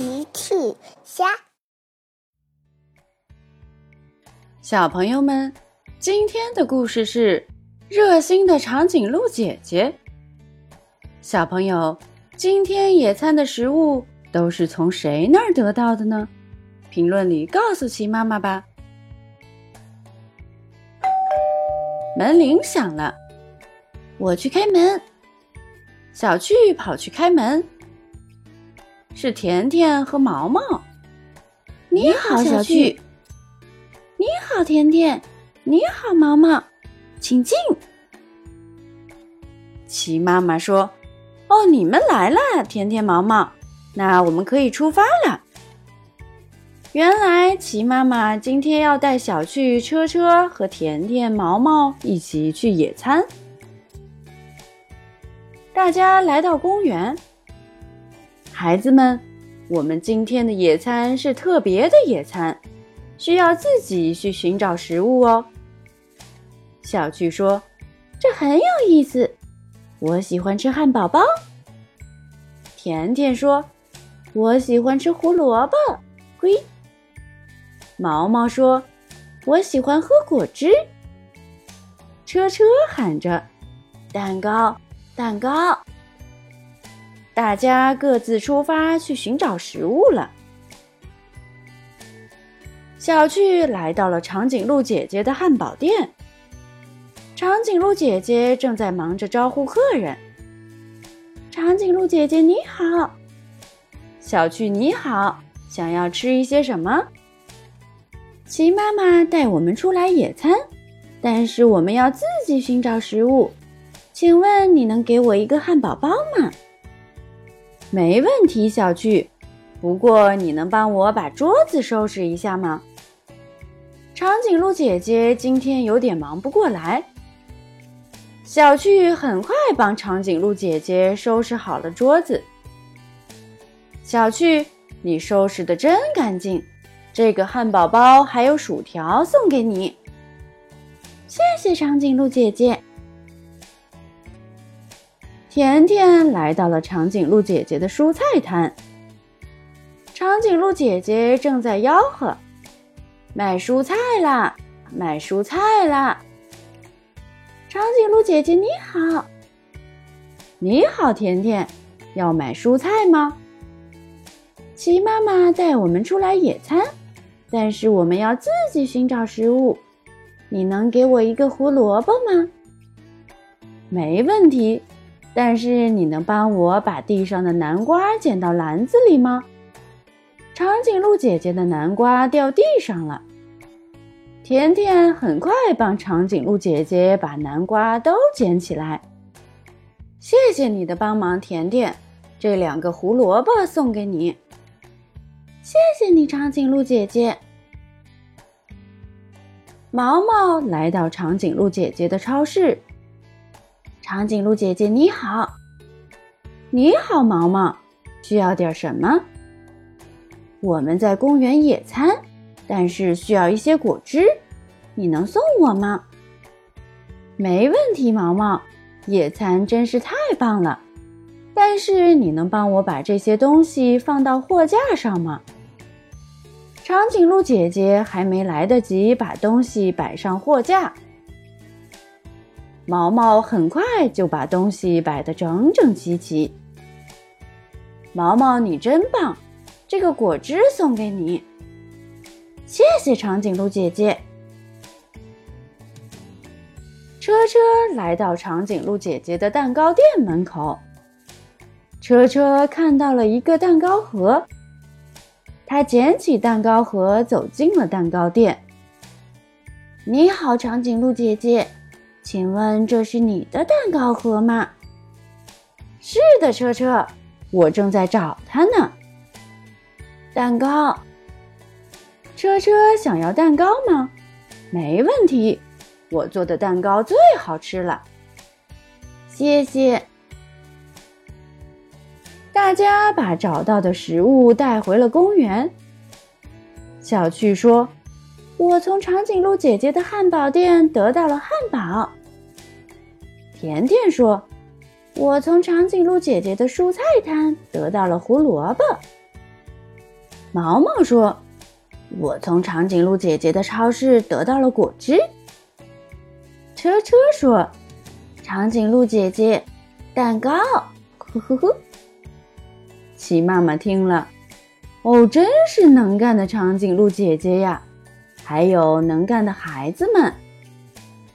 奇趣虾，小朋友们，今天的故事是热心的长颈鹿姐姐。小朋友，今天野餐的食物都是从谁那儿得到的呢？评论里告诉奇妈妈吧。门铃响了，我去开门。小趣跑去开门，是甜甜和毛毛。你好，小趣。你好，甜甜。你好，毛毛。请进。齐妈妈说：“哦，你们来了，甜甜、毛毛，那我们可以出发了。”原来齐妈妈今天要带小趣、车车和甜甜、毛毛一起去野餐。大家来到公园，孩子们，我们今天的野餐是特别的野餐，需要自己去寻找食物哦。小趣说：“这很有意思，我喜欢吃汉堡包。”甜甜说：“我喜欢吃胡萝卜。”龟，毛毛说：“我喜欢喝果汁。”车车喊着：“蛋糕。”蛋糕，大家各自出发去寻找食物了。小趣来到了长颈鹿姐姐的汉堡店，长颈鹿姐姐正在忙着招呼客人。长颈鹿姐姐你好，小趣你好，想要吃一些什么？齐妈妈带我们出来野餐，但是我们要自己寻找食物。请问你能给我一个汉堡包吗？没问题，小趣。不过你能帮我把桌子收拾一下吗？长颈鹿姐姐今天有点忙不过来。小趣很快帮长颈鹿姐姐收拾好了桌子。小趣，你收拾的真干净。这个汉堡包还有薯条送给你。谢谢长颈鹿姐姐。甜甜来到了长颈鹿姐姐的蔬菜摊，长颈鹿姐姐正在吆喝：“卖蔬菜啦，卖蔬菜啦！”长颈鹿姐姐你好，你好，甜甜，要买蔬菜吗？齐妈妈带我们出来野餐，但是我们要自己寻找食物。你能给我一个胡萝卜吗？没问题。但是你能帮我把地上的南瓜捡到篮子里吗？长颈鹿姐姐的南瓜掉地上了。甜甜很快帮长颈鹿姐姐把南瓜都捡起来。谢谢你的帮忙，甜甜。这两个胡萝卜送给你。谢谢你，长颈鹿姐姐。毛毛来到长颈鹿姐姐的超市。长颈鹿姐姐你好，你好，毛毛，需要点什么？我们在公园野餐，但是需要一些果汁，你能送我吗？没问题，毛毛，野餐真是太棒了，但是你能帮我把这些东西放到货架上吗？长颈鹿姐姐还没来得及把东西摆上货架。毛毛很快就把东西摆得整整齐齐。毛毛，你真棒！这个果汁送给你，谢谢长颈鹿姐姐。车车来到长颈鹿姐姐的蛋糕店门口，车车看到了一个蛋糕盒，他捡起蛋糕盒走进了蛋糕店。你好，长颈鹿姐姐。请问这是你的蛋糕盒吗？是的，车车，我正在找它呢。蛋糕，车车想要蛋糕吗？没问题，我做的蛋糕最好吃了。谢谢。大家把找到的食物带回了公园。小趣说。我从长颈鹿姐姐的汉堡店得到了汉堡。甜甜说：“我从长颈鹿姐姐的蔬菜摊得到了胡萝卜。”毛毛说：“我从长颈鹿姐姐的超市得到了果汁。”车车说：“长颈鹿姐姐，蛋糕。”呵呵呵。齐妈妈听了，哦，真是能干的长颈鹿姐姐呀！还有能干的孩子们，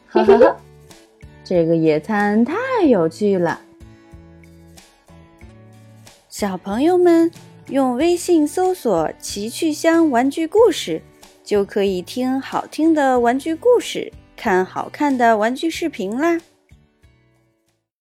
呵呵呵！这个野餐太有趣了。小朋友们用微信搜索“奇趣箱玩具故事”，就可以听好听的玩具故事，看好看的玩具视频啦。